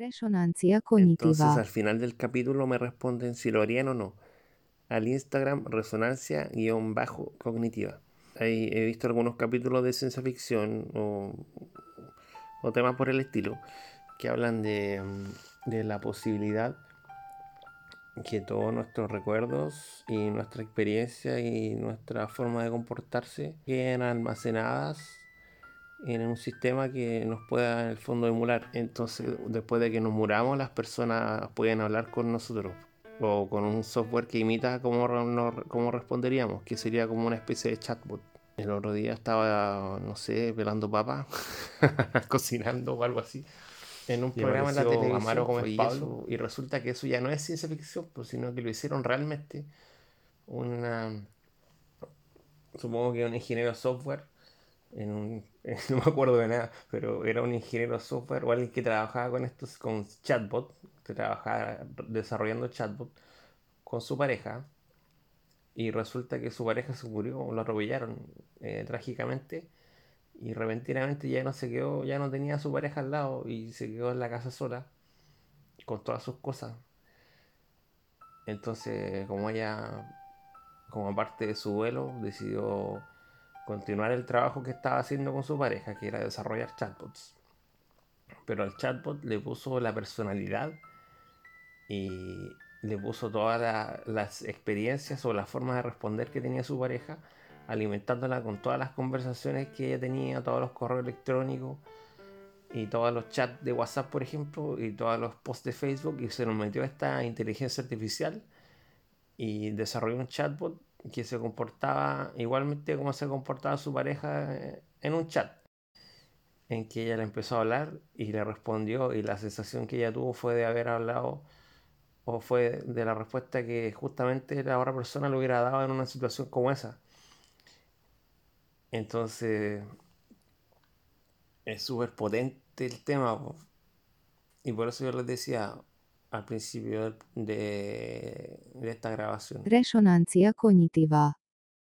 Resonancia Entonces cognitiva. al final del capítulo me responden si lo harían o no. Al Instagram resonancia-cognitiva. Ahí he visto algunos capítulos de ciencia ficción o, o temas por el estilo que hablan de, de la posibilidad que todos nuestros recuerdos y nuestra experiencia y nuestra forma de comportarse queden almacenadas en un sistema que nos pueda en el fondo emular. Entonces, después de que nos muramos, las personas pueden hablar con nosotros o con un software que imita cómo, no- cómo responderíamos, que sería como una especie de chatbot. El otro día estaba, no sé, pelando papas, cocinando o algo así. En un Y programa en la televisión Amaro Gómez Pablo. y resulta que eso ya no es ciencia ficción, pues, sino que lo hicieron realmente una, supongo que un ingeniero software, en un, no me acuerdo de nada, pero era un ingeniero software o alguien que trabajaba con estos, con chatbot, que trabajaba desarrollando chatbot con su pareja, y resulta que su pareja se murió, lo atropellaron eh, trágicamente, y repentinamente ya no se quedó, ya no tenía a su pareja al lado, y se quedó en la casa sola, con todas sus cosas. Entonces, como ella, como parte de su duelo, decidió continuar el trabajo que estaba haciendo con su pareja, que era desarrollar chatbots. Pero al chatbot le puso la personalidad y le puso todas la- las experiencias o la forma de responder que tenía su pareja, alimentándola con todas las conversaciones que ella tenía, todos los correos electrónicos y todos los chats de WhatsApp, por ejemplo, y todos los posts de Facebook, y se nos metió esta inteligencia artificial y desarrolló un chatbot que se comportaba igualmente como se comportaba su pareja eh, en un chat, en que ella le empezó a hablar y le respondió y la sensación que ella tuvo fue de haber hablado o fue de la respuesta que justamente la otra persona le hubiera dado en una situación como esa. Entonces es súper potente el tema y por eso yo les decía al principio de, de esta grabación Resonancia cognitiva.